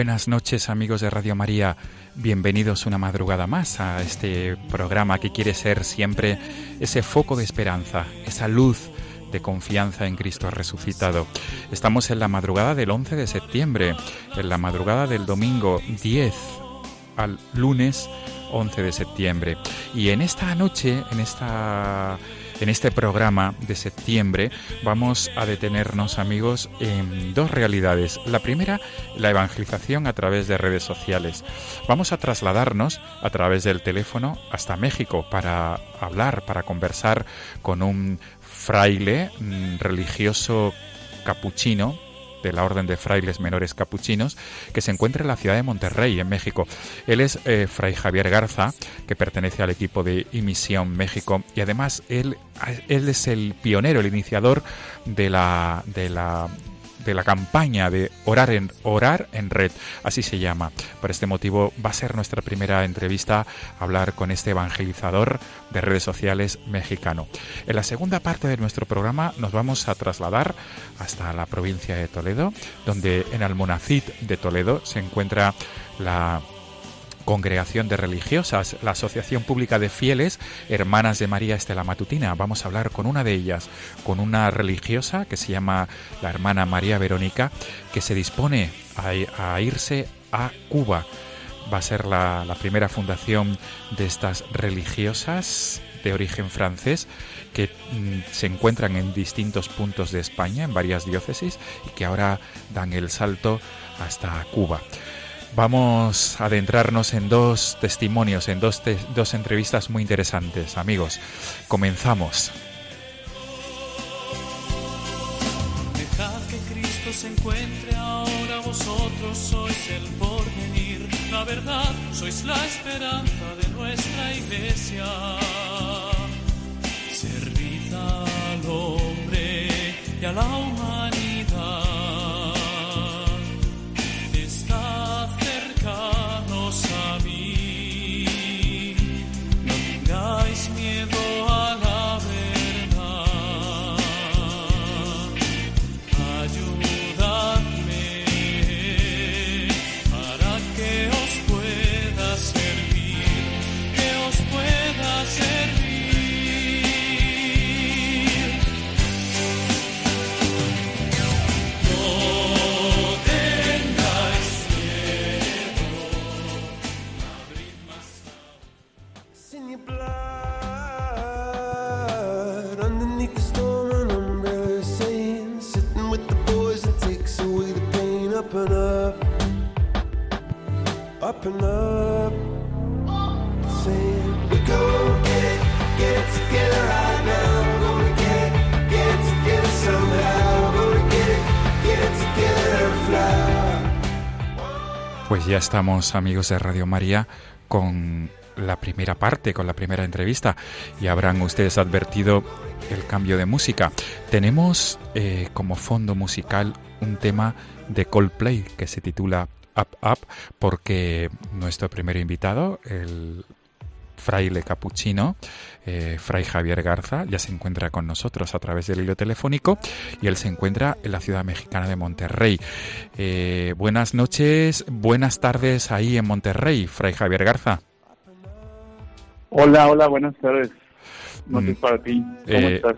Buenas noches amigos de Radio María, bienvenidos una madrugada más a este programa que quiere ser siempre ese foco de esperanza, esa luz de confianza en Cristo resucitado. Estamos en la madrugada del 11 de septiembre, en la madrugada del domingo 10 al lunes 11 de septiembre. Y en esta noche, en esta en este programa de septiembre vamos a detenernos, amigos, en dos realidades. La primera, la evangelización a través de redes sociales. Vamos a trasladarnos a través del teléfono hasta México para hablar, para conversar con un fraile mm, religioso capuchino de la Orden de Frailes Menores Capuchinos, que se encuentra en la ciudad de Monterrey, en México. Él es eh, Fray Javier Garza, que pertenece al equipo de Imisión México, y además él, él es el pionero, el iniciador de la, de la de la campaña de orar en orar en red, así se llama. Por este motivo va a ser nuestra primera entrevista hablar con este evangelizador de redes sociales mexicano. En la segunda parte de nuestro programa nos vamos a trasladar hasta la provincia de Toledo, donde en Almonacid de Toledo se encuentra la Congregación de Religiosas, la Asociación Pública de Fieles Hermanas de María Estela Matutina. Vamos a hablar con una de ellas, con una religiosa que se llama la hermana María Verónica, que se dispone a, irse a Cuba. Va a ser la, la primera fundación de estas religiosas de origen francés que mm, se encuentran en distintos puntos de España, en varias diócesis, y que ahora dan el salto hasta Cuba. Vamos a adentrarnos en dos testimonios, en dos, te dos entrevistas muy interesantes, amigos. Comenzamos. Dejad que Cristo se encuentre ahora, vosotros sois el porvenir, la verdad, sois la esperanza de nuestra iglesia. Servid al hombre y a la humanidad. Pues ya estamos, amigos de Radio María, con la primera parte, con la primera entrevista, y habrán ustedes advertido el cambio de música. Tenemos eh, como fondo musical un tema de Coldplay que se titula Up Up, porque nuestro primer invitado, el fraile capuchino, eh, Fray Javier Garza, ya se encuentra con nosotros a través del hilo telefónico y él se encuentra en la ciudad mexicana de Monterrey. Eh, buenas noches, buenas tardes ahí en Monterrey, Fray Javier Garza. Hola, hola, buenas tardes. Noches Mm. para ti. ¿Cómo Eh, estás?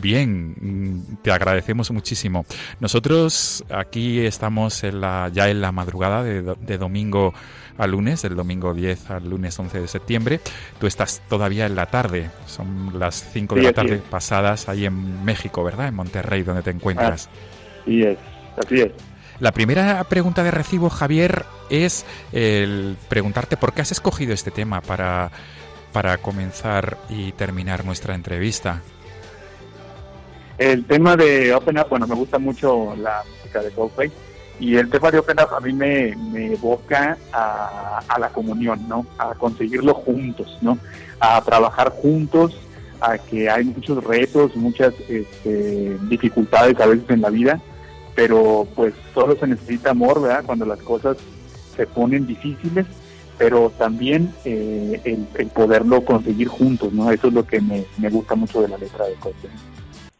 Bien, te agradecemos muchísimo. Nosotros aquí estamos en la, ya en la madrugada de, de domingo a lunes, del domingo 10 al lunes 11 de septiembre. Tú estás todavía en la tarde, son las 5 de Sí, la tarde es. pasadas ahí en México, ¿verdad? En Monterrey, donde te encuentras. Así es, así es. La primera pregunta de recibo, Javier, es el preguntarte por qué has escogido este tema para, para comenzar y terminar nuestra entrevista. El tema de Open Up, bueno, me gusta mucho la música de Coldplay y el tema de Open Up a mí me, me evoca a, la comunión, ¿no? A conseguirlo juntos, ¿no? A trabajar juntos, a que hay muchos retos, muchas este, dificultades a veces en la vida, pero pues solo se necesita amor, ¿verdad? Cuando las cosas se ponen difíciles, pero también eh, el, el poderlo conseguir juntos, ¿no? Eso es lo que me, me gusta mucho de la letra de Coldplay.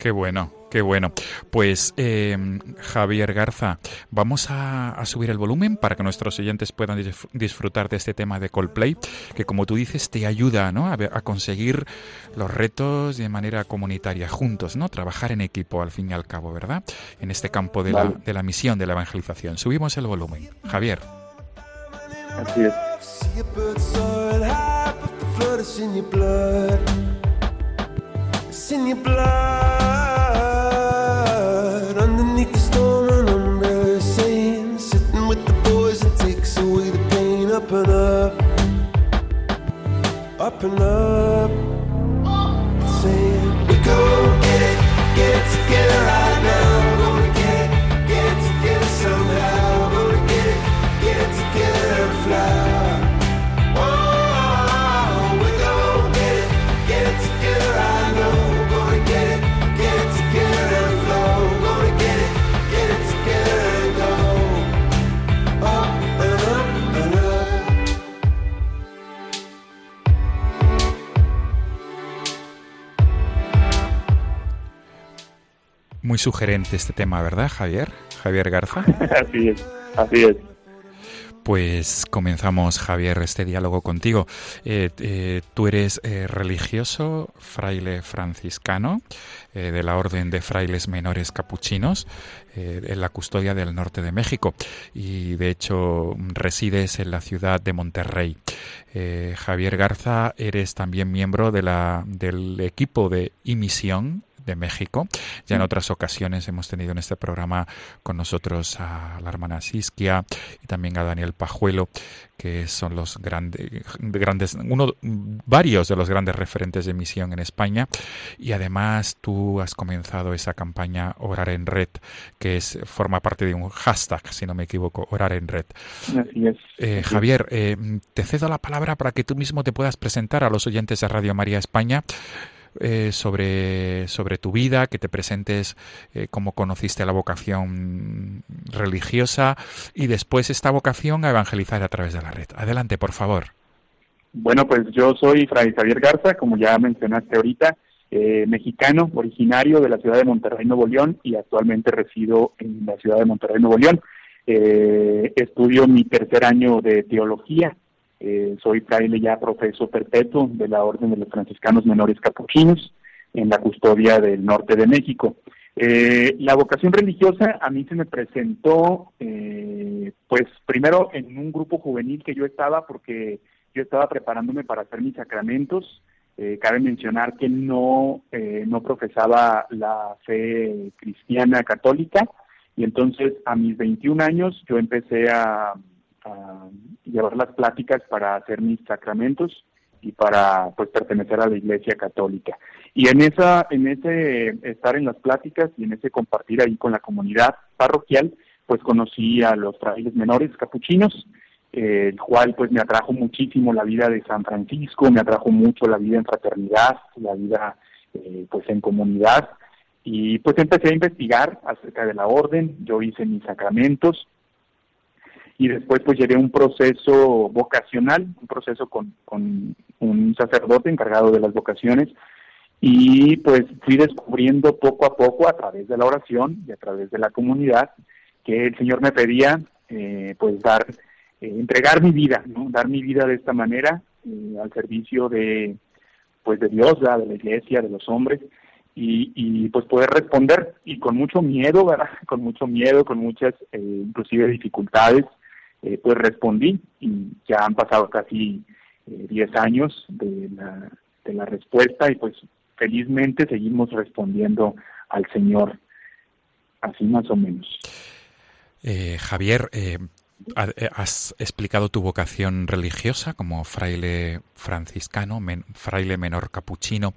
Qué bueno, qué bueno. Pues eh, Javier Garza, vamos a, a subir el volumen para que nuestros oyentes puedan disfrutar de este tema de Coldplay, que como tú dices te ayuda ¿no? a, conseguir los retos de manera comunitaria, juntos, ¿no? Trabajar en equipo al fin y al cabo, ¿verdad? En este campo de, la, Vale. de la misión de la evangelización. Subimos el volumen. Javier. Así es. In your blood. It's in your blood. And up, up and up. Saying, we gon' get it, get it together sugerente este tema, ¿verdad, Javier? Javier Garza. Así es, así es. Pues comenzamos, Javier, este diálogo contigo. Eh, eh, tú eres eh, religioso, fraile franciscano de la Orden de Frailes Menores Capuchinos en la custodia del norte de México y de hecho resides en la ciudad de Monterrey. Javier Garza, eres también miembro de la, del equipo de Imisión de México. Ya en otras ocasiones hemos tenido en este programa con nosotros a la hermana Siskia y también a Daniel Pajuelo, que son los grandes, grandes uno, varios de los grandes referentes de misión en España. Y además tú has comenzado esa campaña Orar en Red, que es forma parte de un hashtag, si no me equivoco, Orar en Red. Así es. Eh, Javier, eh, te cedo la palabra para que tú mismo te puedas presentar a los oyentes de Radio María España eh, sobre, sobre tu vida, que te presentes eh, cómo conociste la vocación religiosa y después esta vocación a evangelizar a través de la red. Adelante, por favor. Bueno, pues yo soy Fray Javier Garza, como ya mencionaste ahorita, eh, mexicano, originario de la ciudad de Monterrey, Nuevo León, y actualmente resido en la ciudad de Monterrey, Nuevo León. Eh, estudio mi tercer año de teología. Eh, soy fraile ya profeso perpetuo de la Orden de los Franciscanos Menores Capuchinos en la custodia del norte de México. Eh, la vocación religiosa a mí se me presentó, eh, pues primero en un grupo juvenil que yo estaba, porque yo estaba preparándome para hacer mis sacramentos. Eh, cabe mencionar que no, eh, no profesaba la fe cristiana católica y entonces a mis 21 años yo empecé a, a llevar las pláticas para hacer mis sacramentos y para pues pertenecer a la Iglesia Católica. Y en esa en ese estar en las pláticas y en ese compartir ahí con la comunidad parroquial, pues conocí a los frailes menores capuchinos, eh, el cual pues me atrajo muchísimo la vida de San Francisco, me atrajo mucho la vida en fraternidad, la vida eh, pues en comunidad y pues empecé a investigar acerca de la orden, yo hice mis sacramentos y después pues llevé un proceso vocacional, un proceso con, con un sacerdote encargado de las vocaciones y pues fui descubriendo poco a poco a través de la oración y a través de la comunidad que el Señor me pedía eh, pues dar, eh, entregar mi vida, ¿no? dar mi vida de esta manera eh, al servicio de pues de Dios, de la iglesia, de los hombres y, y pues poder responder y con mucho miedo, ¿verdad? con mucho miedo, con muchas eh, inclusive dificultades, eh, pues respondí y ya han pasado casi eh, 10 años de la, de la respuesta y pues felizmente seguimos respondiendo al Señor, así más o menos. Eh, Javier, eh, eh, has explicado tu vocación religiosa como fraile franciscano, men, fraile menor capuchino,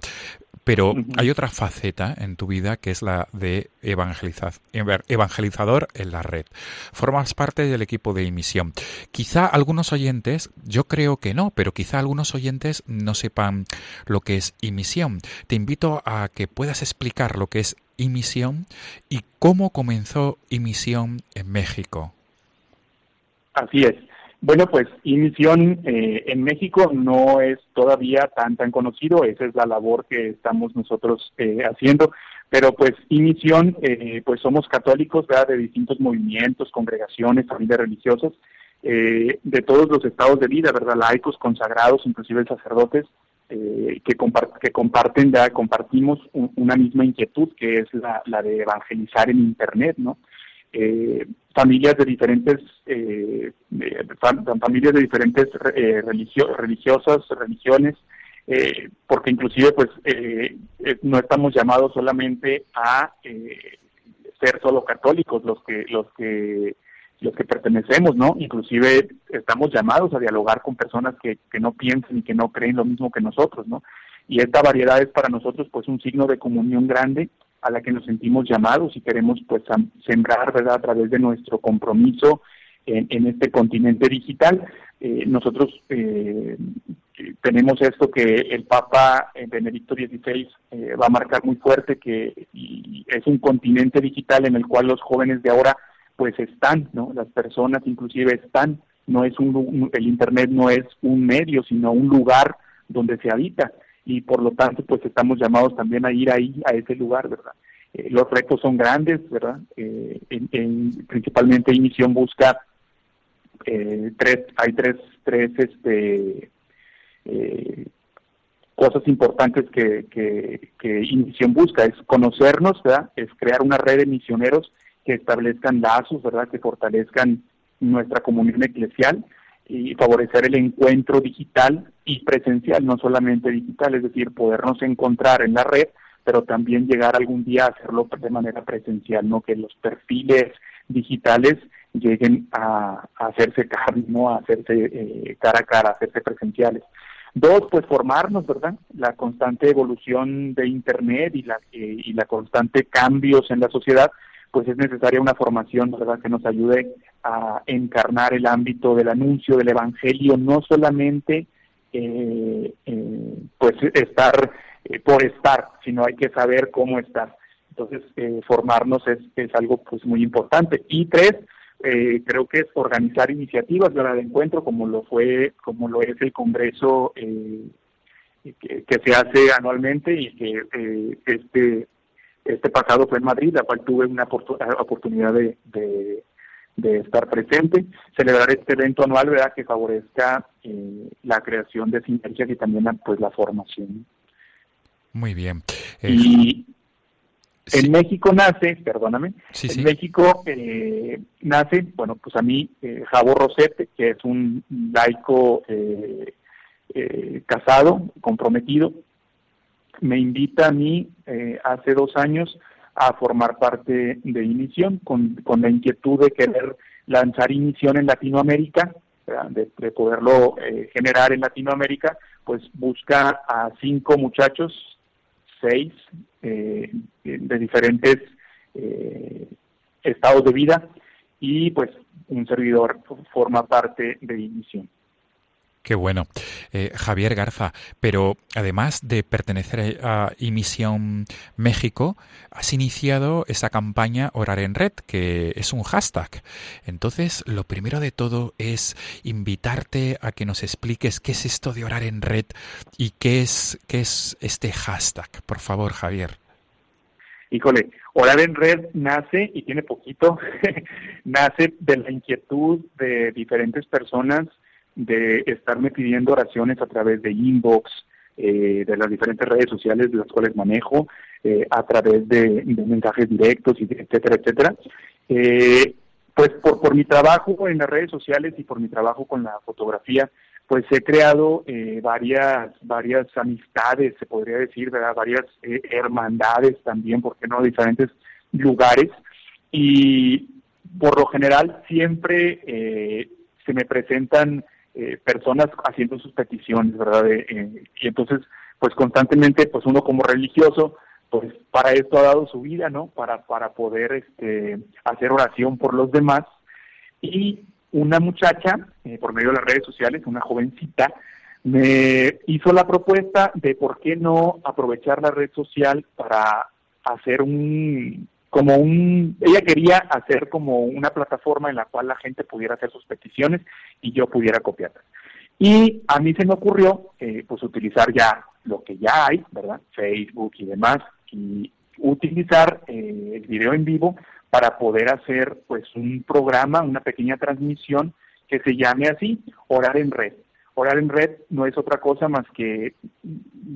pero hay otra faceta en tu vida que es la de evangeliza evangelizador en la red. Formas parte del equipo de emisión. Quizá algunos oyentes, yo creo que no, pero quizá algunos oyentes no sepan lo que es emisión. Te invito a que puedas explicar lo que es emisión y cómo comenzó emisión en México. Así es. Bueno, pues Imisión eh, en México no es todavía tan tan conocido, esa es la labor que estamos nosotros eh, haciendo, pero pues Imisión, eh, pues somos católicos. De distintos movimientos, congregaciones, familias religiosas, eh, de todos los estados de vida, ¿verdad? Laicos, consagrados, inclusive sacerdotes, eh, que, compart que comparten, ¿verdad? compartimos un, una misma inquietud, que es la, la de evangelizar en Internet, ¿no? Eh, familias de diferentes eh, familias de diferentes eh, religio religiosas religiones eh, porque inclusive pues eh, no estamos llamados solamente a ser solo católicos los que los que los que pertenecemos no inclusive estamos llamados a dialogar con personas que, que no piensan y que no creen lo mismo que nosotros no y esta variedad es para nosotros pues un signo de comunión grande a la que nos sentimos llamados y queremos pues sembrar verdad a través de nuestro compromiso en, en este continente digital. Eh, nosotros eh, tenemos esto que el Papa Benedicto XVI eh, va a marcar muy fuerte que es un continente digital en el cual los jóvenes de ahora pues están no las personas inclusive están. No es un el internet no es un medio sino un lugar donde se habita y por lo tanto pues estamos llamados también a ir ahí a ese lugar verdad eh, los retos son grandes verdad eh, en, en, principalmente Misión busca eh, tres hay tres tres este eh, cosas importantes que que, que Misión busca. Es conocernos verdad es crear una red de misioneros que establezcan lazos verdad que fortalezcan nuestra comunión eclesial y favorecer el encuentro digital y presencial, no solamente digital, es decir, podernos encontrar en la red, pero también llegar algún día a hacerlo de manera presencial, no que los perfiles digitales lleguen a, a hacerse carne, no a hacerse eh, cara a cara, a hacerse presenciales. Dos, pues formarnos, ¿verdad? La constante evolución de Internet y la, eh, y la constante cambios en la sociedad, pues es necesaria una formación, ¿verdad?, que nos ayude a encarnar el ámbito del anuncio del Evangelio, no solamente eh, eh, pues estar eh, por estar, sino hay que saber cómo estar. Entonces, eh, formarnos es, es algo pues muy importante. Y tres, creo que es organizar iniciativas ¿verdad? de encuentro, como lo fue, como lo es el Congreso que, que se hace anualmente y que este este pasado fue en Madrid, la cual tuve una oportunidad de, de, de, estar presente, celebrar este evento anual, ¿verdad?, que favorezca eh, la creación de sinergias y también pues la formación. Muy bien. Eh, y sí. en México nace, perdóname, sí, en. México eh, nace, bueno, pues a mí, eh, Javo Rosete, que es un laico eh, casado, comprometido, me invita a mí eh, hace dos años a formar parte de Inición con, con la inquietud de querer lanzar Inición en Latinoamérica, de, de, poderlo eh, generar en Latinoamérica, pues busca a cinco muchachos, seis, eh, de diferentes eh, estados de vida y pues un servidor forma parte de Inición. Qué bueno. Eh, Javier Garza, pero además de pertenecer a Emisión México, has iniciado esa campaña Orar en Red, que es un hashtag. Entonces, lo primero de todo es invitarte a que nos expliques qué es esto de Orar en Red y qué es, qué es este hashtag. Por favor, Javier. Híjole, Orar en Red nace, y tiene poquito, nace de la inquietud de diferentes personas de estarme pidiendo oraciones a través de inbox, eh, de las diferentes redes sociales de las cuales manejo, eh, a través de, mensajes directos, etcétera, etcétera. Eh, pues por, por mi trabajo en las redes sociales y por mi trabajo con la fotografía, pues he creado eh, varias varias amistades, se podría decir, ¿verdad? varias eh, hermandades también, porque no? Diferentes lugares. Y por lo general siempre se me presentan eh, personas haciendo sus peticiones, ¿verdad? Eh, y entonces, pues constantemente, pues uno como religioso, pues para esto ha dado su vida, ¿no? Para, para poder este, hacer oración por los demás. Y una muchacha, eh, por medio de las redes sociales, una jovencita, me hizo la propuesta de por qué no aprovechar la red social para hacer un, como un, ella quería hacer como una plataforma en la cual la gente pudiera hacer sus peticiones y yo pudiera copiarlas. Y a mí se me ocurrió, eh, pues utilizar ya lo que ya hay, ¿verdad? Facebook y demás, y utilizar eh, el video en vivo para poder hacer pues un programa, una pequeña transmisión que se llame así, Orar en Red. Orar en Red no es otra cosa más que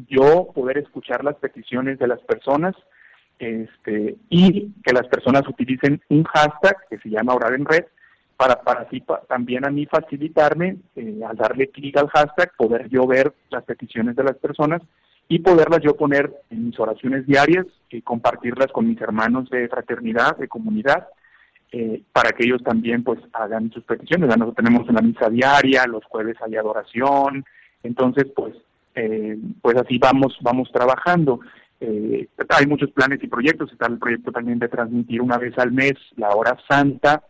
yo poder escuchar las peticiones de las personas, este, y que las personas utilicen un hashtag que se llama Orar en Red para, para así pa, también a mí facilitarme, eh, al darle clic al hashtag, poder yo ver las peticiones de las personas y poderlas yo poner en mis oraciones diarias y compartirlas con mis hermanos de fraternidad, de comunidad, eh, para que ellos también pues hagan sus peticiones. Ya nosotros tenemos una misa diaria, los jueves hay adoración, entonces pues eh, pues así vamos vamos trabajando. Eh, hay muchos planes y proyectos, está el proyecto también de transmitir una vez al mes la hora santa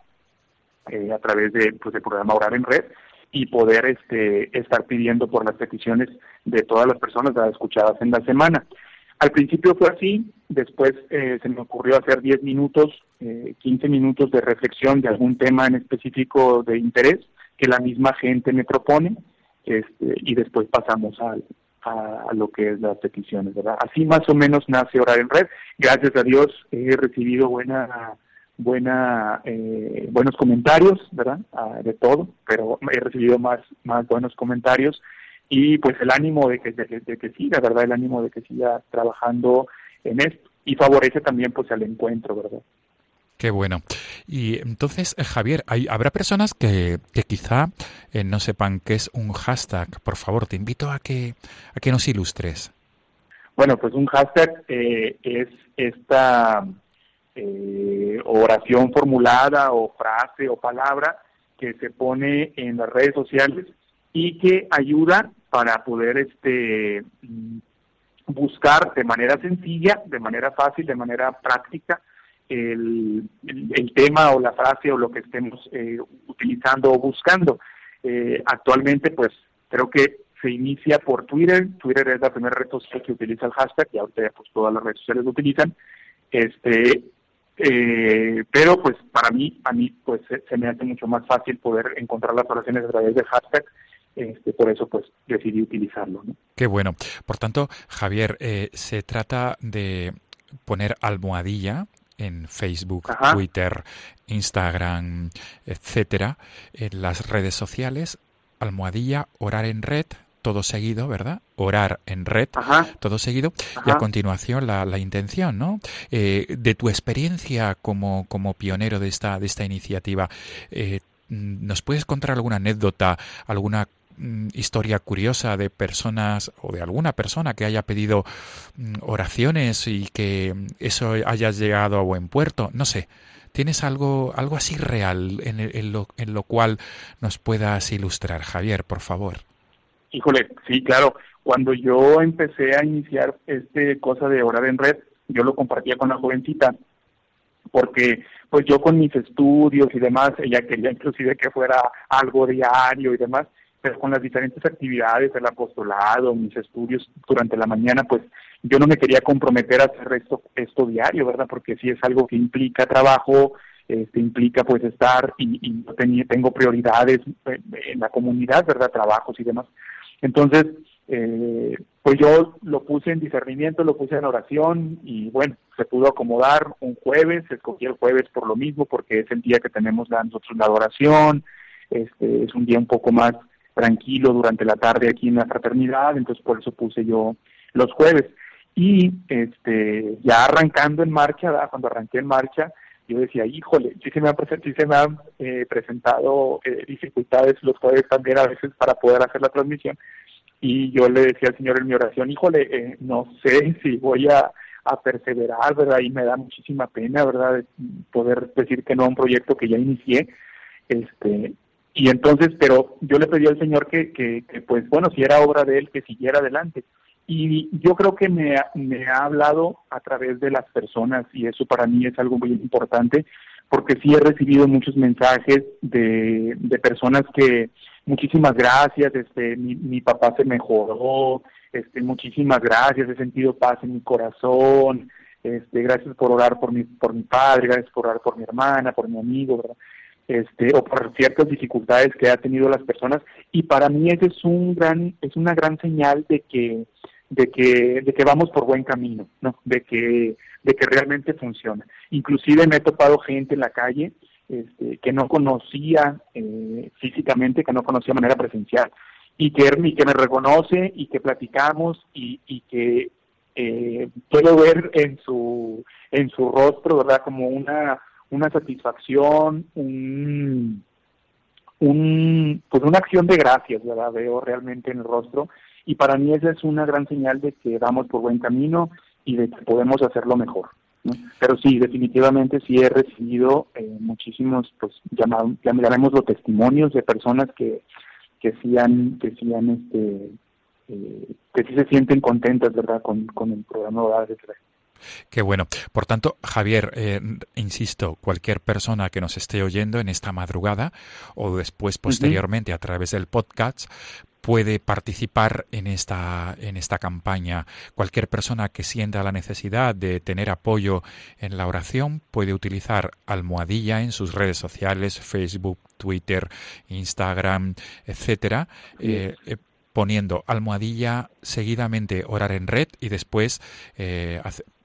eh, a través de, pues, del programa Orar en Red y poder este, estar pidiendo por las peticiones de todas las personas escuchadas en la semana. Al principio fue así, después eh, se me ocurrió hacer 10 minutos, eh, 15 minutos de reflexión de algún tema en específico de interés que la misma gente me propone este, y después pasamos al, a, lo que es las peticiones, ¿verdad? Así más o menos nace Orar en Red. Gracias a Dios he recibido buena, buena, eh, buenos comentarios, ¿verdad? Ah, de todo, pero he recibido más, más buenos comentarios y pues el ánimo de que, de, que siga, ¿verdad? El ánimo de que siga trabajando en esto y favorece también pues el encuentro, ¿verdad? Qué bueno. Y entonces, Javier, hay, habrá personas que, que quizá eh, no sepan qué es un hashtag. Por favor, te invito a que, a que nos ilustres. Bueno, pues un hashtag eh, es esta eh, oración formulada o frase o palabra que se pone en las redes sociales y que ayuda para poder este buscar de manera sencilla, de manera fácil, de manera práctica, el, tema o la frase o lo que estemos eh, utilizando o buscando. Eh, actualmente, pues creo que se inicia por Twitter. Twitter es la primera red social que utiliza el hashtag y ahorita pues todas las redes sociales lo utilizan. Este, eh, pero pues para mí, a mí pues se, me hace mucho más fácil poder encontrar las oraciones a través del hashtag. Este, por eso pues decidí utilizarlo. Qué bueno. Por tanto, Javier, eh, se trata de poner almohadilla en Facebook, Ajá. Twitter, Instagram, etcétera, en las redes sociales, almohadilla, orar en red, todo seguido, ¿verdad? Orar en red, Ajá. todo seguido, Ajá. y a continuación la, la intención, ¿no? Eh, de tu experiencia como, como pionero de esta, de esta iniciativa, eh, ¿nos puedes contar alguna anécdota, alguna historia curiosa de personas o de alguna persona que haya pedido mm, oraciones y que eso haya llegado a buen puerto? No sé. ¿Tienes algo, algo así real en, en, lo, en lo cual nos puedas ilustrar, Javier, por favor? Híjole, sí, claro. Cuando yo empecé a iniciar este cosa de orar en red, yo lo compartía con la jovencita, porque pues yo con mis estudios y demás, ella quería inclusive que fuera algo diario y demás, pero con las diferentes actividades, el apostolado, mis estudios durante la mañana, pues yo no me quería comprometer a hacer esto, esto diario, ¿verdad? Porque sí es algo que implica trabajo, este, implica pues estar y, y tengo prioridades eh, en la comunidad, ¿verdad? Trabajos y demás. Entonces, eh, pues yo lo puse en discernimiento, lo puse en oración y bueno, se pudo acomodar un jueves, escogí el jueves por lo mismo, porque es el día que tenemos la, nosotros la adoración, este, es un día un poco más tranquilo durante la tarde aquí en la fraternidad, entonces por eso puse yo los jueves. Y este ya arrancando en marcha, cuando arranqué en marcha, yo decía, híjole, sí se me me han eh, presentado eh, dificultades los jueves también a veces para poder hacer la transmisión. Y yo le decía al Señor en mi oración, híjole, eh, no sé si voy a, perseverar, ¿verdad? Y me da muchísima pena, ¿verdad? de Poder decir que no a un proyecto que ya inicié. Este, y entonces, pero yo le pedí al Señor que, que, pues bueno, si era obra de Él, que siguiera adelante. Y yo creo que me, me ha hablado a través de las personas y eso para mí es algo muy importante porque sí he recibido muchos mensajes de, de personas que muchísimas gracias, este, mi, mi papá se mejoró, este, muchísimas gracias, he sentido paz en mi corazón, este, gracias por orar por mi, por mi padre, gracias por orar por mi hermana, por mi amigo, ¿verdad? Este o por ciertas dificultades que ha tenido las personas. Y para mí ese es un gran es una gran señal de que de que de que vamos por buen camino no de que de que realmente funciona. Inclusive me he topado gente en la calle este, que no conocía eh, físicamente que no conocía de manera presencial y que y que me reconoce y que platicamos y, y que eh, puedo ver en su en su rostro verdad como una una satisfacción, un, un, pues una acción de gracias, ¿verdad? Veo realmente en el rostro. Y para mí esa es una gran señal de que vamos por buen camino y de que podemos hacerlo mejor. Pero sí, definitivamente sí he recibido eh, muchísimos, pues llamados, llamémoslo testimonios de personas que, que sí han, que sí han, este, eh, que sí se sienten contentas, ¿verdad? Con, con el programa de. Qué bueno. Por tanto, Javier, eh, insisto, cualquier persona que nos esté oyendo en esta madrugada o después posteriormente a través del podcast puede participar en esta en esta campaña. Cualquier persona que sienta la necesidad de tener apoyo en la oración puede utilizar almohadilla en sus redes sociales, Facebook, Twitter, Instagram, etcétera. Eh, eh, poniendo almohadilla seguidamente orar en red y después eh,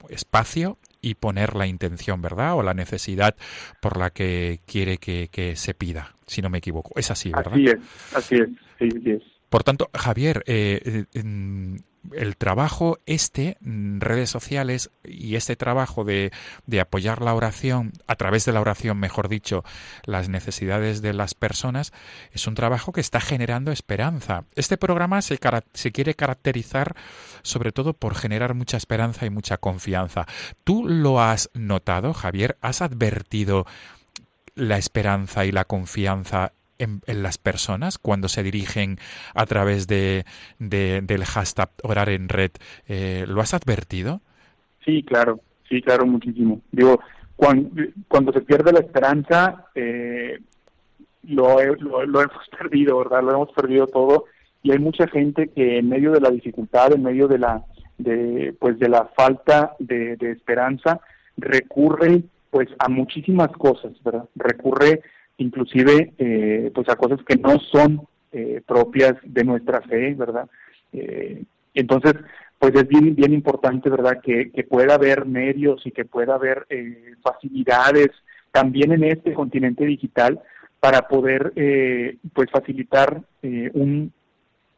espacio y poner la intención, ¿verdad? O la necesidad por la que quiere que, que se pida, si no me equivoco. Es así, ¿verdad? Así es, así es, sí, es. Por tanto, Javier, eh, eh, el trabajo este, mm, redes sociales y este trabajo de, de apoyar la oración, a través de la oración, mejor dicho, las necesidades de las personas, es un trabajo que está generando esperanza. Este programa se, se quiere caracterizar sobre todo por generar mucha esperanza y mucha confianza. ¿Tú lo has notado, Javier? ¿Has advertido la esperanza y la confianza en, en las personas cuando se dirigen a través de, de- del hashtag orar en red. Eh, ¿Lo has advertido? Sí, claro, sí, claro, muchísimo. Digo, cuando, cuando se pierde la esperanza, eh, lo, lo, lo hemos perdido, ¿verdad? Lo hemos perdido todo y hay mucha gente que en medio de la dificultad, en medio de la, de, pues de la falta de, de esperanza, recurre pues a muchísimas cosas, ¿verdad? Recurre inclusive eh, pues a cosas que no son eh, propias de nuestra fe, ¿verdad? Eh, entonces, pues es bien, bien importante, ¿verdad?, que, que pueda haber medios y que pueda haber eh, facilidades también en este continente digital para poder, eh, pues, facilitar eh, un,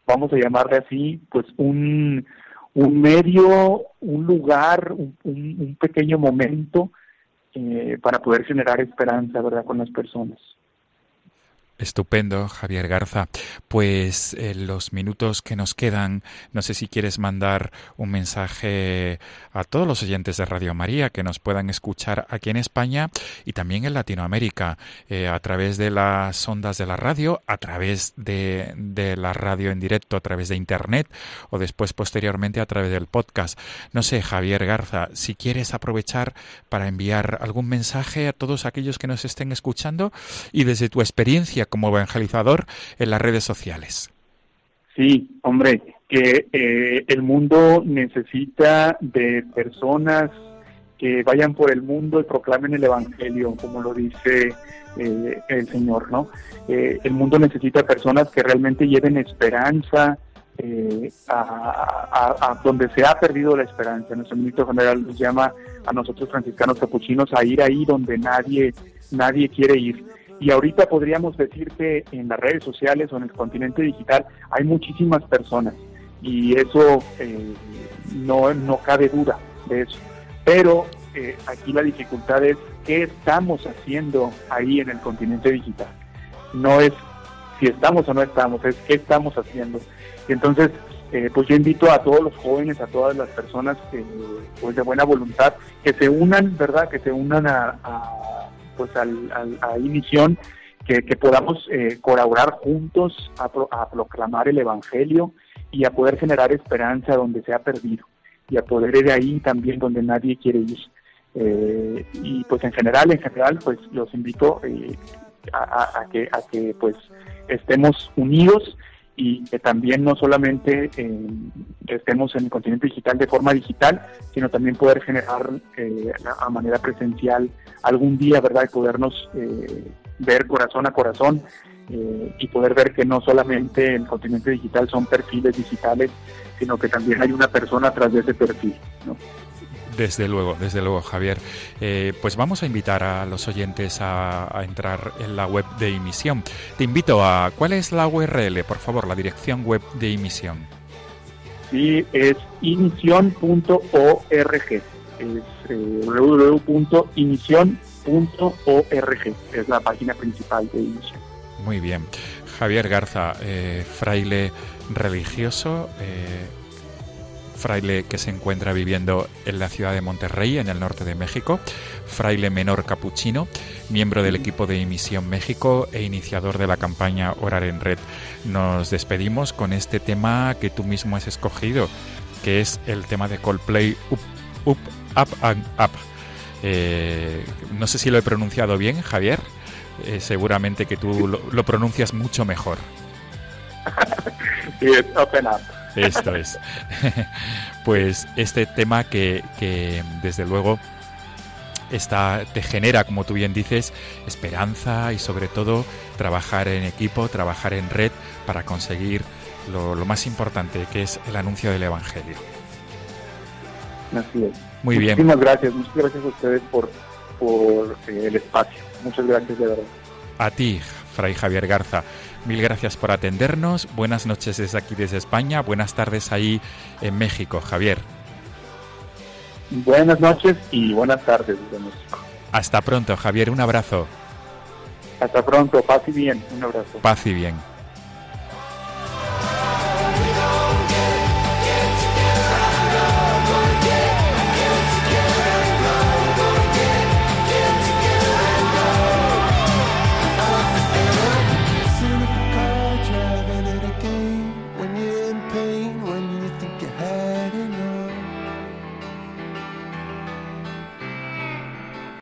vamos a llamarle así, pues, un, un medio, un lugar, un, un, un pequeño momento eh, para poder generar esperanza, ¿verdad?, con las personas. Estupendo, Javier Garza. Pues en los minutos que nos quedan, no sé si quieres mandar un mensaje a todos los oyentes de Radio María que nos puedan escuchar aquí en España y también en Latinoamérica, eh, a través de las ondas de la radio, a través de, de la radio en directo, a través de Internet o después posteriormente a través del podcast. No sé, Javier Garza, si quieres aprovechar para enviar algún mensaje a todos aquellos que nos estén escuchando y desde tu experiencia como evangelizador en las redes sociales. Sí, hombre, que eh, el mundo necesita de personas que vayan por el mundo y proclamen el Evangelio, como lo dice eh, el Señor, ¿no? Eh, el mundo necesita personas que realmente lleven esperanza eh, a, a- donde se ha perdido la esperanza. Nuestro ministro general nos llama a nosotros franciscanos capuchinos a ir ahí donde nadie, nadie quiere ir. Y ahorita podríamos decir que en las redes sociales o en el continente digital hay muchísimas personas y eso eh, no, no cabe duda de eso. Pero eh, aquí la dificultad es qué estamos haciendo ahí en el continente digital. No es si estamos o no estamos, es qué estamos haciendo. Y entonces, eh, pues yo invito a todos los jóvenes, a todas las personas eh, pues de buena voluntad, que se unan, ¿verdad? Que se unan a, pues al, al- a que, que podamos eh, colaborar juntos a, pro- a proclamar el Evangelio y a poder generar esperanza donde se ha perdido y a poder ir ahí también donde nadie quiere ir. Eh, y pues en general, en general, pues los invito eh, a- a que, a que pues estemos unidos y que también no solamente eh, estemos en el continente digital de forma digital, sino también poder generar eh, a manera presencial algún día, ¿verdad? Y podernos eh, ver corazón a corazón eh, y poder ver que no solamente el continente digital son perfiles digitales, sino que también hay una persona atrás de ese perfil, ¿no? Desde luego, desde luego, Javier. Eh, pues vamos a invitar a los oyentes a, a entrar en la web de emisión. Te invito a... ¿Cuál es la URL, por favor, la dirección web de emisión? Sí, es inición.org. Es eh, www.inición.org. Es la página principal de Inición. Muy bien. Javier Garza, eh, fraile religioso, eh, fraile que se encuentra viviendo en la ciudad de Monterrey, en el norte de México, fraile menor capuchino, miembro del equipo de Emisión México e iniciador de la campaña Orar en Red. Nos despedimos con este tema que tú mismo has escogido, que es el tema de Coldplay Up, Up, Up and Up. Eh, no sé si lo he pronunciado bien, Javier. Eh, seguramente que tú lo, pronuncias mucho mejor. Sí, Open Up. Esto es. pues este tema que, que, desde luego está, te genera, como tú bien dices, esperanza y sobre todo trabajar en equipo, trabajar en red para conseguir lo, lo más importante, que es el anuncio del Evangelio. Así es. Muy bien. Muchísimas gracias. Muchas gracias a ustedes por, por eh, el espacio. Muchas gracias, de verdad. A ti, Fray Javier Garza, mil gracias por atendernos. Buenas noches desde aquí, desde España. Buenas tardes ahí en México, Javier. Buenas noches y buenas tardes desde México. Hasta pronto, Javier. Un abrazo. Hasta pronto. Paz y bien. Un abrazo. Paz y bien.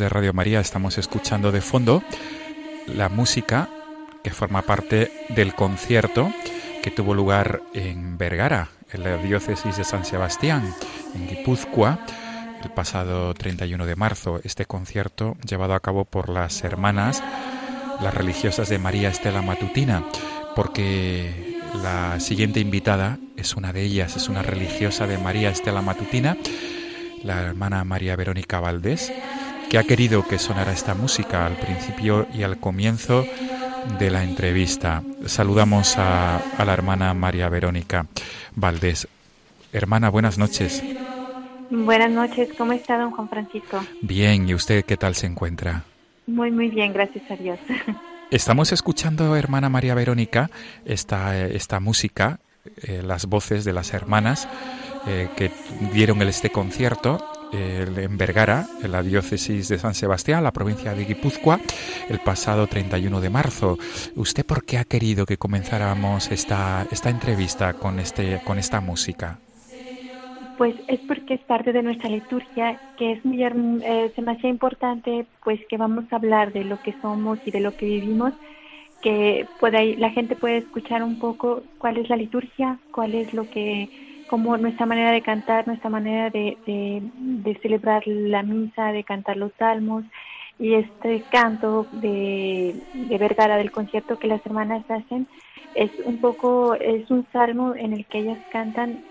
De Radio María, estamos escuchando de fondo la música que forma parte del concierto que tuvo lugar en Vergara, en la diócesis de San Sebastián, en Guipúzcoa, el pasado 31 de marzo. Este concierto llevado a cabo por las hermanas, las religiosas de María Estela Matutina, porque la siguiente invitada es una de ellas, es una religiosa de María Estela Matutina, la hermana María Verónica Valdés, que ha querido que sonara esta música al principio y al comienzo de la entrevista. Saludamos a, a la hermana María Verónica Valdés. Hermana, buenas noches. Buenas noches, ¿cómo está don Juan Francisco? Bien, ¿y usted qué tal se encuentra? Muy, muy bien, gracias a Dios. Estamos escuchando, hermana María Verónica, esta, esta música, eh, las voces de las hermanas eh, que dieron este concierto en Vergara, en la diócesis de San Sebastián, la provincia de Guipúzcoa, el pasado 31 de marzo. ¿Usted por qué ha querido que comenzáramos esta, esta entrevista con, este, con esta música? Pues es porque es parte de nuestra liturgia, que es muy eh, hacía importante, pues que vamos a hablar de lo que somos y de lo que vivimos, que pueda, la gente puede escuchar un poco cuál es la liturgia, cuál es lo que, como nuestra manera de cantar, nuestra manera de, de, celebrar la misa, de cantar los salmos y este canto de, de Vergara del concierto que las hermanas hacen es un poco, es un salmo en el que ellas cantan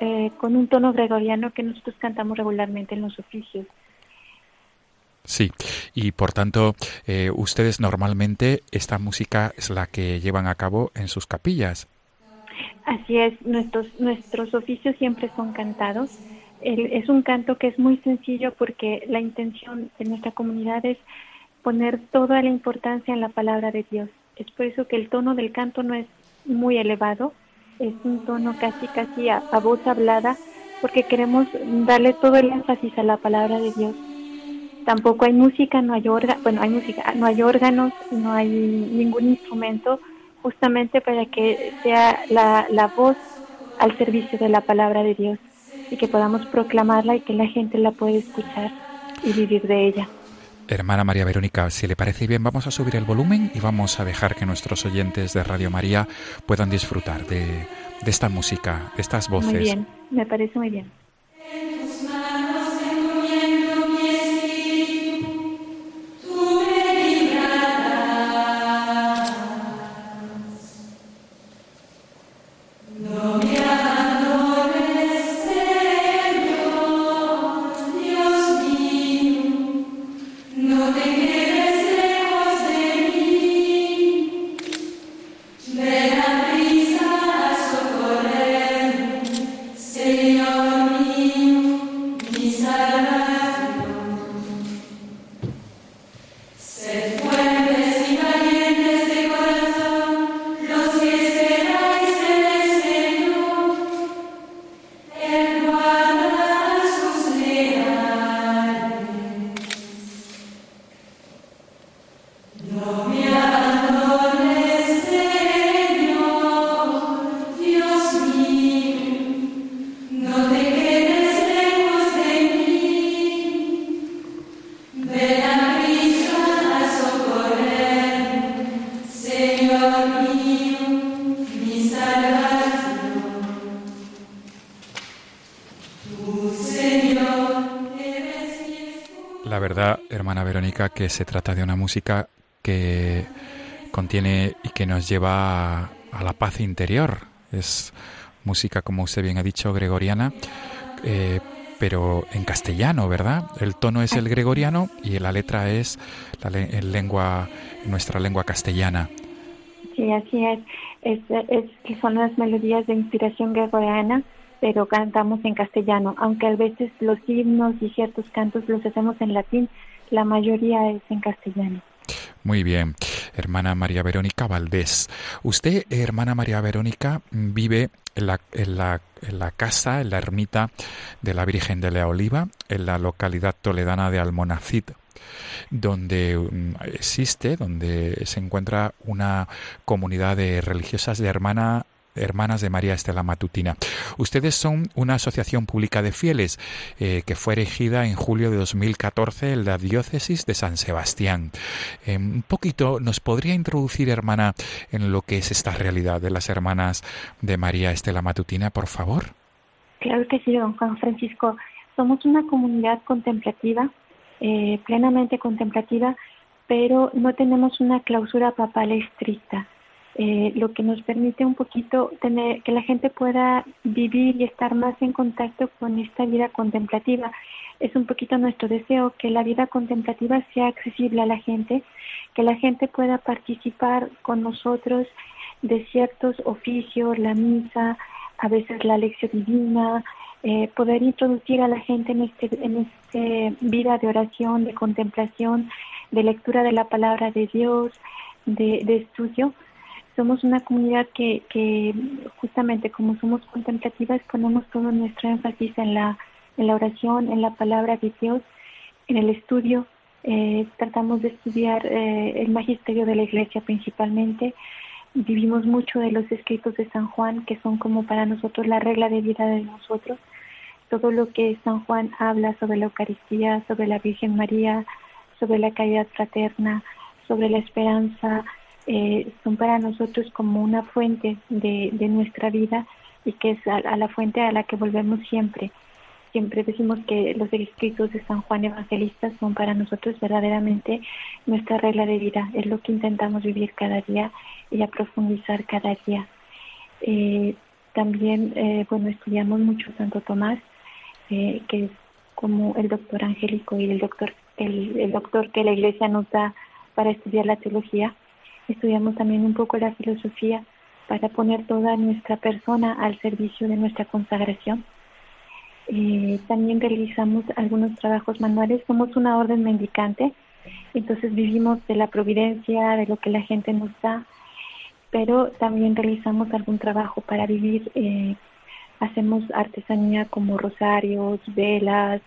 eh, con un tono gregoriano que nosotros cantamos regularmente en los oficios. Sí, y por tanto, eh, ustedes normalmente esta música es la que llevan a cabo en sus capillas. Así es, nuestros, nuestros oficios siempre son cantados. El- es un canto que es muy sencillo porque la intención de nuestra comunidad es poner toda la importancia en la palabra de Dios. Es por eso que el tono del canto no es muy elevado, es un tono casi casi a, a voz hablada porque queremos darle todo el énfasis a la palabra de Dios. Tampoco hay música, no hay órgano, bueno, hay música, no hay órganos, no hay ningún instrumento, justamente para que sea la, la voz al servicio de la palabra de Dios y que podamos proclamarla y que la gente la pueda escuchar y vivir de ella. Hermana María Verónica, si le parece bien, vamos a subir el volumen y vamos a dejar que nuestros oyentes de Radio María puedan disfrutar de, de esta música, de estas voces. Muy bien, me parece muy bien. Que se trata de una música que contiene y que nos lleva a, la paz interior. Es música, como usted bien ha dicho, gregoriana, eh, pero en castellano, ¿verdad? El tono es el gregoriano y la letra es la le- en lengua, nuestra lengua castellana. Sí, así es. Es, es. Son las melodías de inspiración gregoriana, pero cantamos en castellano, aunque a veces los himnos y ciertos cantos los hacemos en latín, la mayoría es en castellano. Muy bien, hermana María Verónica Valdés. Usted, hermana María Verónica, vive en la, en la, en la casa, en la ermita de la Virgen de la Oliva, en la localidad toledana de Almonacid, donde mm, existe, donde se encuentra una comunidad de religiosas de hermana Hermanas de María Estela Matutina. Ustedes son una asociación pública de fieles eh, que fue erigida en julio de 2014 en la diócesis de San Sebastián. Eh, un poquito nos podría introducir, hermana, en lo que es esta realidad de las hermanas de María Estela Matutina, por favor. Claro que sí, don Juan Francisco. Somos una comunidad contemplativa, eh, plenamente contemplativa, pero no tenemos una clausura papal estricta. Eh, lo que nos permite un poquito tener que la gente pueda vivir y estar más en contacto con esta vida contemplativa. Es un poquito nuestro deseo que la vida contemplativa sea accesible a la gente, que la gente pueda participar con nosotros de ciertos oficios, la misa, a veces la lección divina, eh, poder introducir a la gente en este, en este vida de oración, de contemplación, de lectura de la palabra de Dios, de, de estudio. Somos una comunidad que, justamente como somos contemplativas ponemos todo nuestro énfasis en la, en la oración, en la palabra de Dios, en el estudio. Eh, tratamos de estudiar eh, el magisterio de la iglesia principalmente, vivimos mucho de los escritos de San Juan, que son como para nosotros la regla de vida de nosotros. Todo lo que San Juan habla sobre la Eucaristía, sobre la Virgen María, sobre la caridad fraterna, sobre la esperanza, eh, son para nosotros como una fuente de, de nuestra vida y que es a, a la fuente a la que volvemos siempre siempre decimos que los escritos de San Juan Evangelista son para nosotros verdaderamente nuestra regla de vida, es lo que intentamos vivir cada día y a profundizar cada día. Eh, también, eh, bueno, estudiamos mucho Santo Tomás, eh, que es como el doctor angélico y el doctor, el, el doctor que la Iglesia nos da para estudiar la teología. Estudiamos también un poco la filosofía para poner toda nuestra persona al servicio de nuestra consagración. Eh, también realizamos algunos trabajos manuales. Somos una orden mendicante, entonces vivimos de la providencia, de lo que la gente nos da, pero también realizamos algún trabajo para vivir. Eh, hacemos artesanía como rosarios, velas,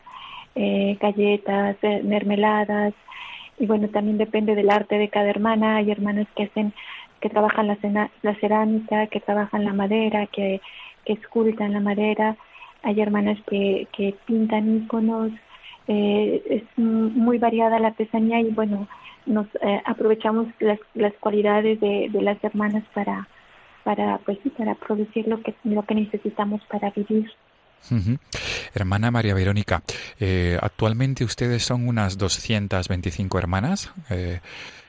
eh, galletas, eh, mermeladas, y bueno, también depende del arte de cada hermana. Hay hermanas que hacen, que trabajan la, cena, cerámica, que trabajan la madera, que, que escultan la madera hay hermanas que, que pintan iconos, eh, es muy variada la artesanía y bueno, nos eh, aprovechamos las, las cualidades de, de las hermanas para para pues para producir lo que lo que necesitamos para vivir. Hermana María Verónica, eh, actualmente ustedes son unas 225 hermanas. Eh,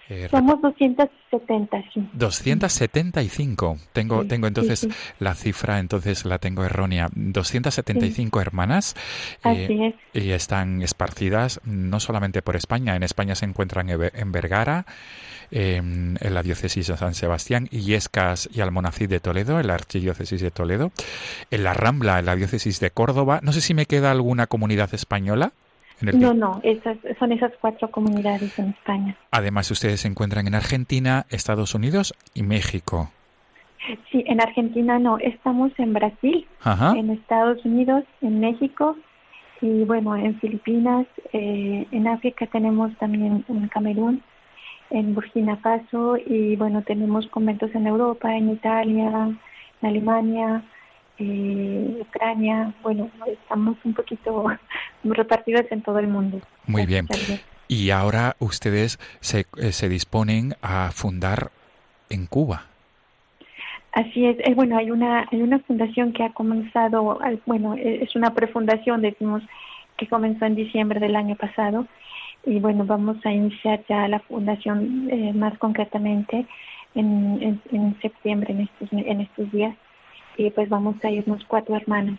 eh, Somos 270, sí. 275. Tengo, Sí, tengo entonces sí, la cifra, entonces la tengo errónea. 275 hermanas eh, Así es. y están esparcidas no solamente por España. En España se encuentran en Ve- en Vergara, en la diócesis de San Sebastián, Illescas y Almonacid de Toledo, en la archidiócesis de Toledo, en la Rambla, en la diócesis de Córdoba. No sé si me queda alguna comunidad española. En el No, no, esas, son esas cuatro comunidades en España. Además, ustedes se encuentran en Argentina, Estados Unidos y México. Sí, en Argentina no, estamos en Brasil, Ajá. en Estados Unidos, en México y bueno, en Filipinas, eh, en África tenemos también en Camerún, en Burkina Faso y bueno, tenemos conventos en Europa, en Italia, en Alemania, eh, Ucrania, bueno, estamos un poquito repartidos en todo el mundo. Muy bien. Gracias. Y ahora ustedes se, eh, se disponen a fundar en Cuba. Así es, eh, bueno, hay una hay una fundación que ha comenzado, bueno, eh, es una prefundación, decimos, que comenzó en diciembre del año pasado y bueno, vamos a iniciar ya la fundación eh, más concretamente en, en, en septiembre, en estos en estos días y pues vamos a irnos cuatro hermanos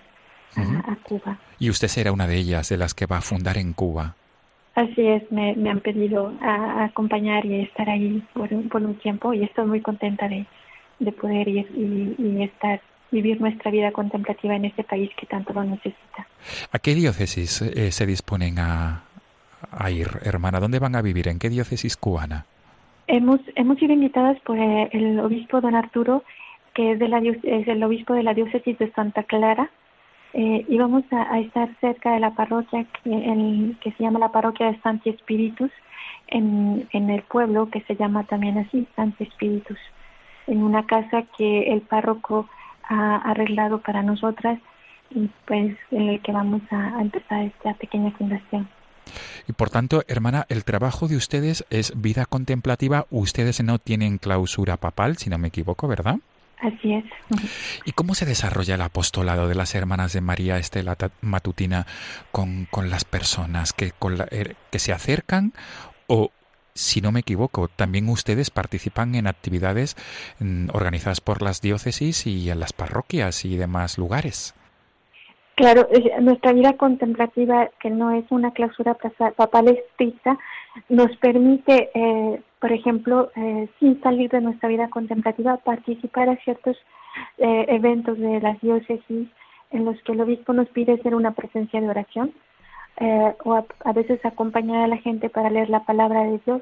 a, Ujú. a Cuba. Y usted será una de ellas, de las que va a fundar en Cuba. Así es, me, me han pedido a, a acompañar y estar ahí por, un- por un tiempo y estoy muy contenta de, de poder ir y, y estar, vivir nuestra vida contemplativa en este país que tanto lo necesita. ¿A qué diócesis eh, se disponen a, a ir, hermana? ¿Dónde van a vivir? ¿En qué diócesis cubana? Hemos, hemos sido invitadas por eh, el obispo don Arturo, que es, de la, es el obispo de la diócesis de Santa Clara, eh, y vamos a, estar cerca de la parroquia que, en- que se llama la parroquia de Santi Espíritus, en, en el pueblo que se llama también así, Santi Espíritus, en una casa que el párroco ha arreglado para nosotras y pues en el que vamos a empezar esta pequeña fundación. Y por tanto, hermana, el trabajo de ustedes es vida contemplativa. Ustedes no tienen clausura papal, si no me equivoco, ¿verdad? Así es. ¿Y cómo se desarrolla el apostolado de las hermanas de María Estela Matutina con, con las personas que, con la- er- que se acercan o si no me equivoco, también ustedes participan en actividades mm, organizadas por las diócesis y en las parroquias y demás lugares. Claro, nuestra vida contemplativa, que no es una clausura papal estricta, nos permite, eh, por ejemplo, eh, sin salir de nuestra vida contemplativa, participar a ciertos eh, eventos de las diócesis en los que el obispo nos pide ser una presencia de oración eh, o a, veces acompañar a la gente para leer la palabra de Dios,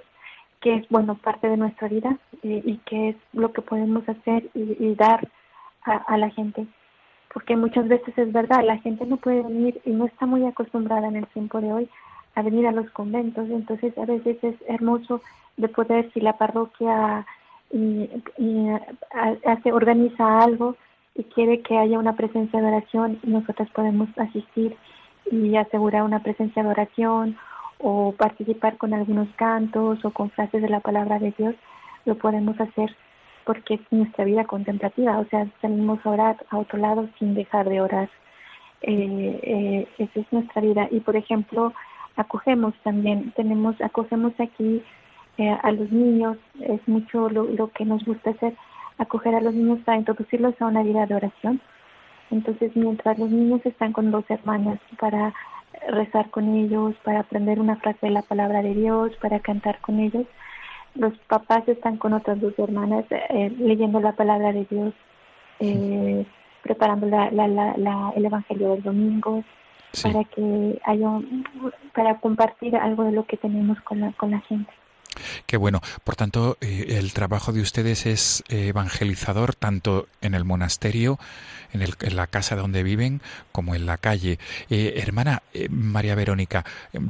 que es, bueno, parte de nuestra vida y, que es lo que podemos hacer y, dar a la gente. Porque muchas veces es verdad, la gente no puede venir y no está muy acostumbrada en el tiempo de hoy a venir a los conventos, entonces a veces es hermoso de poder, si la parroquia y, a- hace, organiza algo y quiere que haya una presencia de oración, nosotros podemos asistir y asegurar una presencia de oración o participar con algunos cantos o con frases de la palabra de Dios, lo podemos hacer porque es nuestra vida contemplativa, o sea, salimos a orar a otro lado sin dejar de orar. Eh, eh, esa es nuestra vida. Y por ejemplo, acogemos también, tenemos, acogemos aquí eh, a los niños, es mucho lo, lo que nos gusta hacer, acoger a los niños para introducirlos a una vida de oración. Entonces, mientras los niños están con dos hermanas para rezar con ellos, para aprender una frase de la palabra de Dios, para cantar con ellos, los papás están con otras dos hermanas eh, leyendo la palabra de Dios, eh, preparando la, la, la, la- el Evangelio del domingo, Sí. para que haya un- para compartir algo de lo que tenemos con la, con la gente. Qué bueno. Por tanto, eh, el trabajo de ustedes es evangelizador tanto en el monasterio, en, el- en la casa donde viven, como en la calle. Eh, hermana eh, María Verónica,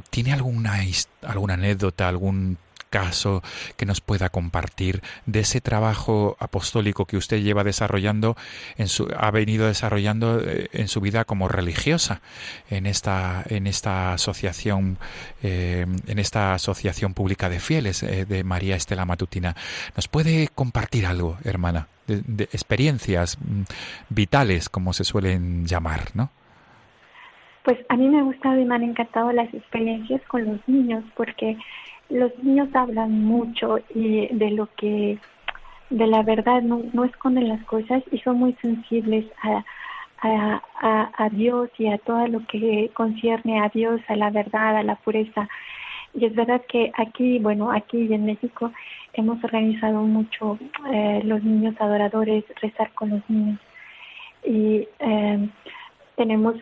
¿tiene alguna, alguna anécdota, algún caso que nos pueda compartir de ese trabajo apostólico que usted lleva desarrollando en su ha venido desarrollando eh, en su vida como religiosa en esta en esta asociación eh, en esta asociación pública de fieles eh, de María Estela Matutina. Nos puede compartir algo hermana de, experiencias mm, vitales como se suelen llamar no Pues a mí me ha gustado y me han encantado las experiencias con los niños porque los niños hablan mucho y de lo que, de la verdad, no, no esconden las cosas y son muy sensibles a, a, a, a Dios y a todo lo que concierne a Dios, a la verdad, a la pureza. Y es verdad que aquí, bueno, aquí en México hemos organizado mucho eh, los niños adoradores, rezar con los niños. Y eh, tenemos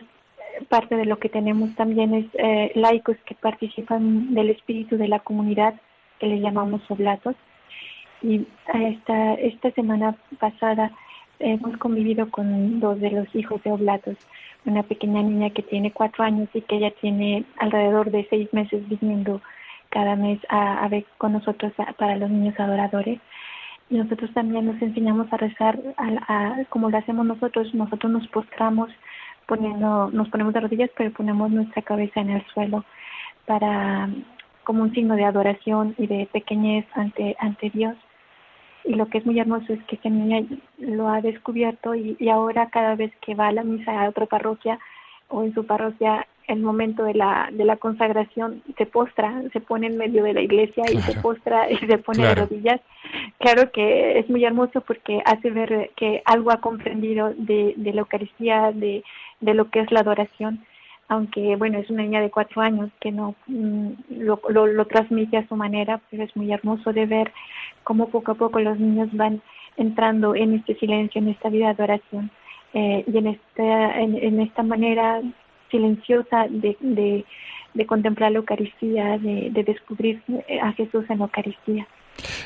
parte de lo que tenemos también es eh, laicos que participan del espíritu de la comunidad, que le llamamos oblatos. Y esta, esta semana pasada hemos convivido con dos de los hijos de oblatos, una pequeña niña que tiene cuatro años y que ya tiene alrededor de seis meses viniendo cada mes a, a ver con nosotros a- para los niños adoradores. Y nosotros también nos enseñamos a rezar a- como lo hacemos nosotros. Nosotros nos postramos poniendo, nos ponemos de rodillas, pero ponemos nuestra cabeza en el suelo para como un signo de adoración y de pequeñez ante ante Dios. Y lo que es muy hermoso es que niña lo ha descubierto y, y ahora cada vez que va a la misa a otra parroquia o en su parroquia, el momento de la, de la consagración se postra, se pone en medio de la iglesia y se postra y se pone Claro. de rodillas. Claro que es muy hermoso porque hace ver que algo ha comprendido de, de la Eucaristía, de, de lo que es la adoración, aunque bueno, es una niña de cuatro años que no mm, lo, lo, lo transmite a su manera, pero es muy hermoso de ver cómo poco a poco los niños van entrando en este silencio, en esta vida de adoración eh, y en esta, en, en esta manera silenciosa de, de, contemplar la Eucaristía, de, de descubrir eh, a Jesús en la Eucaristía.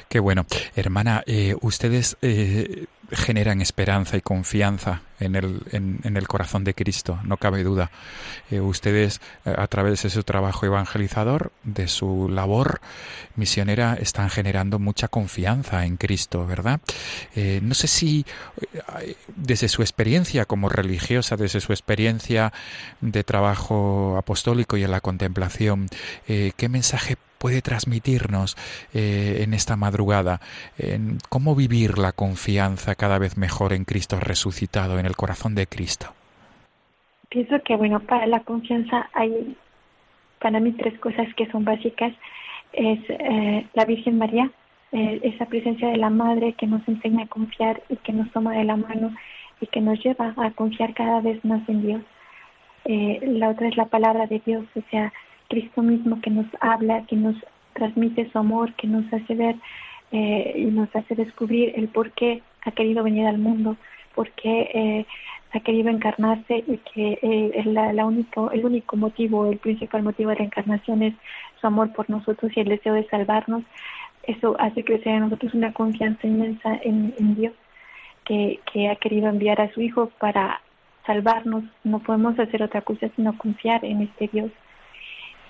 Qué bueno. Hermana, eh, ustedes eh, generan esperanza y confianza en el, en, el corazón de Cristo, no cabe duda. Eh, ustedes, eh, a través de su trabajo evangelizador, de su labor misionera, están generando mucha confianza en Cristo, ¿verdad? Eh, no sé si desde su experiencia como religiosa, desde su experiencia de trabajo apostólico y en la contemplación, ¿qué mensaje puede transmitirnos en esta madrugada? ¿Cómo vivir la confianza cada vez mejor en Cristo resucitado, en el corazón de Cristo? Pienso que, bueno, para la confianza hay para mí tres cosas que son básicas. es eh, la Virgen María, eh, esa presencia de la Madre que nos enseña a confiar y que nos toma de la mano y que nos lleva a confiar cada vez más en Dios. Eh, la otra es la palabra de Dios, o sea, Cristo mismo que nos habla, que nos transmite su amor, que nos hace ver eh, y nos hace descubrir el por qué ha querido venir al mundo, por qué eh, ha querido encarnarse y que eh, la, la único, el único motivo, el principal motivo de la encarnación es su amor por nosotros y el deseo de salvarnos. Eso hace crecer en nosotros una confianza inmensa en, en Dios que, que ha querido enviar a su Hijo para salvarnos. No podemos hacer otra cosa sino confiar en este Dios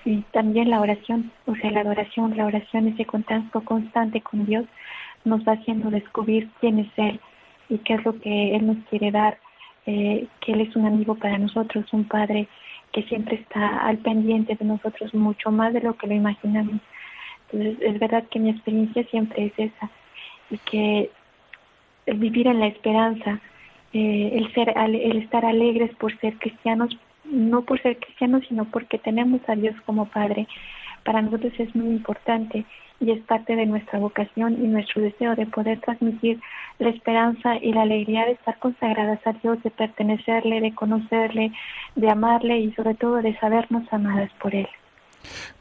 y también la oración, o sea, la adoración, la oración, ese contacto constante con Dios nos va haciendo descubrir quién es Él y qué es lo que Él nos quiere dar, eh, que Él es un amigo para nosotros, un Padre que siempre está al pendiente de nosotros mucho más de lo que lo imaginamos. Entonces, es verdad que mi experiencia siempre es esa y que el vivir en la esperanza, eh, el, ser, el estar alegres por ser cristianos, no por ser cristianos, sino porque tenemos a Dios como Padre. Para nosotros es muy importante y es parte de nuestra vocación y nuestro deseo de poder transmitir la esperanza y la alegría de estar consagradas a Dios, de pertenecerle, de conocerle, de amarle y sobre todo de sabernos amadas por Él.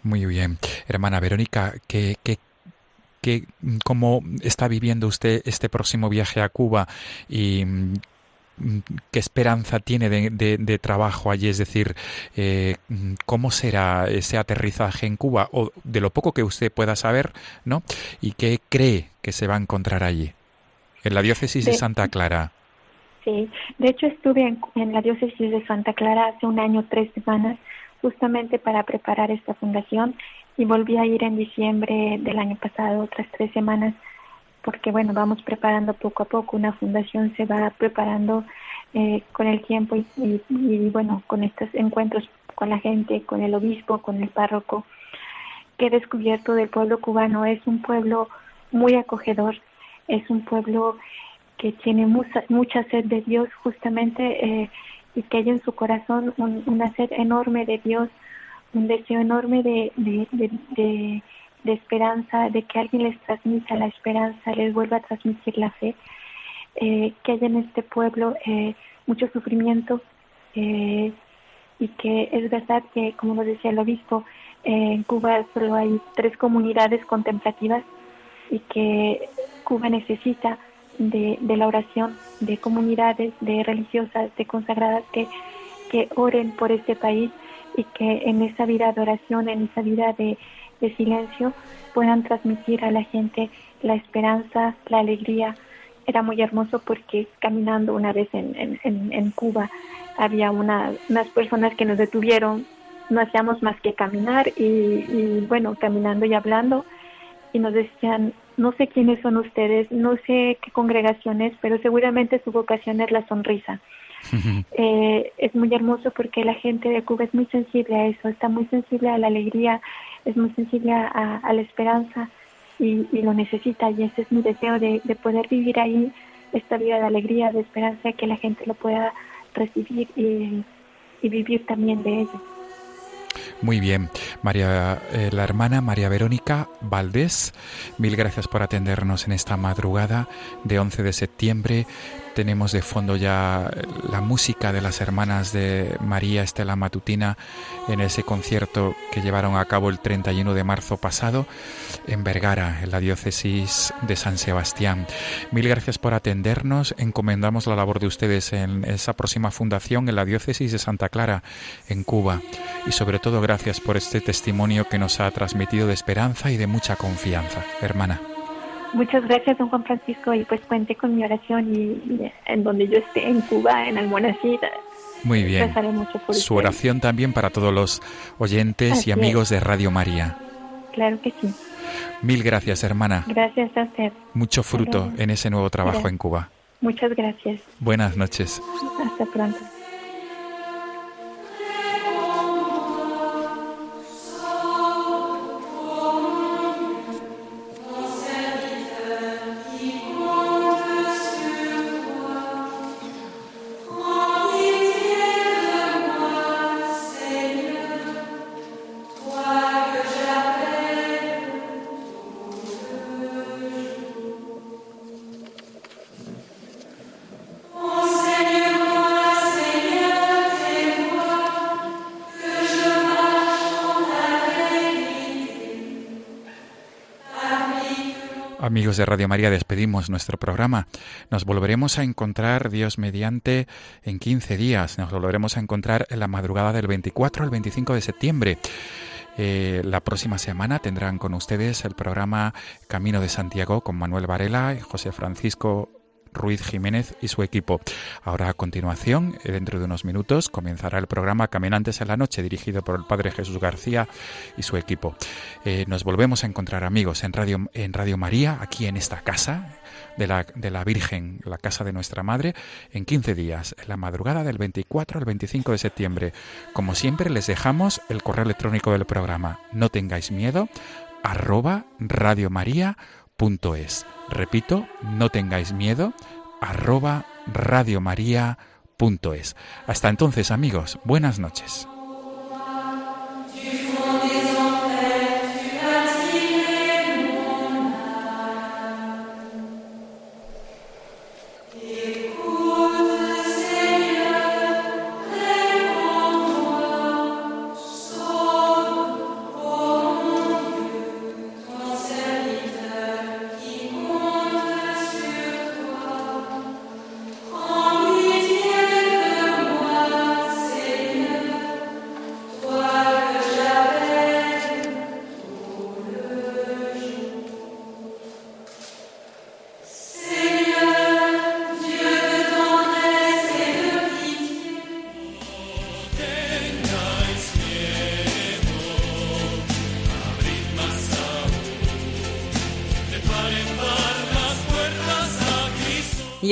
Muy bien. Hermana Verónica, ¿qué, qué, qué, ¿cómo está viviendo usted este próximo viaje a Cuba y qué esperanza tiene de, de, de, trabajo allí, es decir, eh, cómo será ese aterrizaje en Cuba o de lo poco que usted pueda saber, ¿no? Y qué cree que se va a encontrar allí, en la diócesis de, de Santa Clara. Sí, de hecho estuve en, en, la diócesis de Santa Clara hace un año, tres semanas, justamente para preparar esta fundación y volví a ir en diciembre del año pasado, otras tres semanas porque bueno, vamos preparando poco a poco, una fundación se va preparando eh, con el tiempo y, y, bueno, con estos encuentros con la gente, con el obispo, con el párroco, que he descubierto del pueblo cubano, es un pueblo muy acogedor, es un pueblo que tiene mucha, mucha sed de Dios justamente eh, y que hay en su corazón un, una sed enorme de Dios, un deseo enorme de de esperanza, de que alguien les transmita la esperanza, les vuelva a transmitir la fe, eh, que haya en este pueblo eh, mucho sufrimiento eh, y que es verdad que, como nos decía el obispo, en Cuba solo hay tres comunidades contemplativas y que Cuba necesita de, de la oración de comunidades, de religiosas, de consagradas que, que oren por este país y que en esa vida de oración, en esa vida de, de silencio puedan transmitir a la gente la esperanza, la alegría. Era muy hermoso porque caminando una vez en, en, en Cuba había una, unas personas que nos detuvieron, no hacíamos más que caminar y, y bueno, caminando y hablando y nos decían, no sé quiénes son ustedes, no sé qué congregación es, pero seguramente su vocación es la sonrisa. eh, es muy hermoso porque la gente de Cuba es muy sensible a eso, está muy sensible a la alegría, es muy sensible a, a la esperanza y, y, lo necesita y ese es mi deseo de, de, poder vivir ahí esta vida de alegría, de esperanza, que la gente lo pueda recibir y, y vivir también de ello. Muy bien, María, eh, la hermana María Verónica Valdés, mil gracias por atendernos en esta madrugada de 11 de septiembre. Tenemos de fondo ya la música de las hermanas de María Estela Matutina en ese concierto que llevaron a cabo el 31 de marzo pasado en Vergara, en la diócesis de San Sebastián. Mil gracias por atendernos. Encomendamos la labor de ustedes en esa próxima fundación en la diócesis de Santa Clara, en Cuba. Y sobre todo gracias por este testimonio que nos ha transmitido de esperanza y de mucha confianza. Hermana. Muchas gracias, don Juan Francisco, y pues cuente con mi oración y, y en donde yo esté, en Cuba, en Almonacida. Muy bien. Mucho por Su oración también para todos los oyentes Así y amigos es. de Radio María. Claro que sí. Mil gracias, hermana. Gracias a usted. Mucho fruto Gracias. en ese nuevo trabajo Gracias. en Cuba. Muchas gracias. Buenas noches. Hasta pronto. Amigos de Radio María, despedimos nuestro programa. Nos volveremos a encontrar, Dios mediante, en 15 días. Nos volveremos a encontrar en la madrugada del 24 al 25 de septiembre. Eh, la próxima semana tendrán con ustedes el programa Camino de Santiago con Manuel Varela y José Francisco Ruiz Jiménez y su equipo. Ahora a continuación, dentro de unos minutos, comenzará el programa Caminantes en la Noche, dirigido por el Padre Jesús García y su equipo. Eh, nos volvemos a encontrar amigos en Radio, en Radio María, aquí en esta casa de la, de la Virgen, la casa de nuestra Madre, en 15 días, en la madrugada del 24 al 25 de septiembre. Como siempre, les dejamos el correo electrónico del programa. No tengáis miedo, arroba radiomaria.es. Repito, no tengáis miedo, arroba radiomaria.es. Hasta entonces, amigos, buenas noches.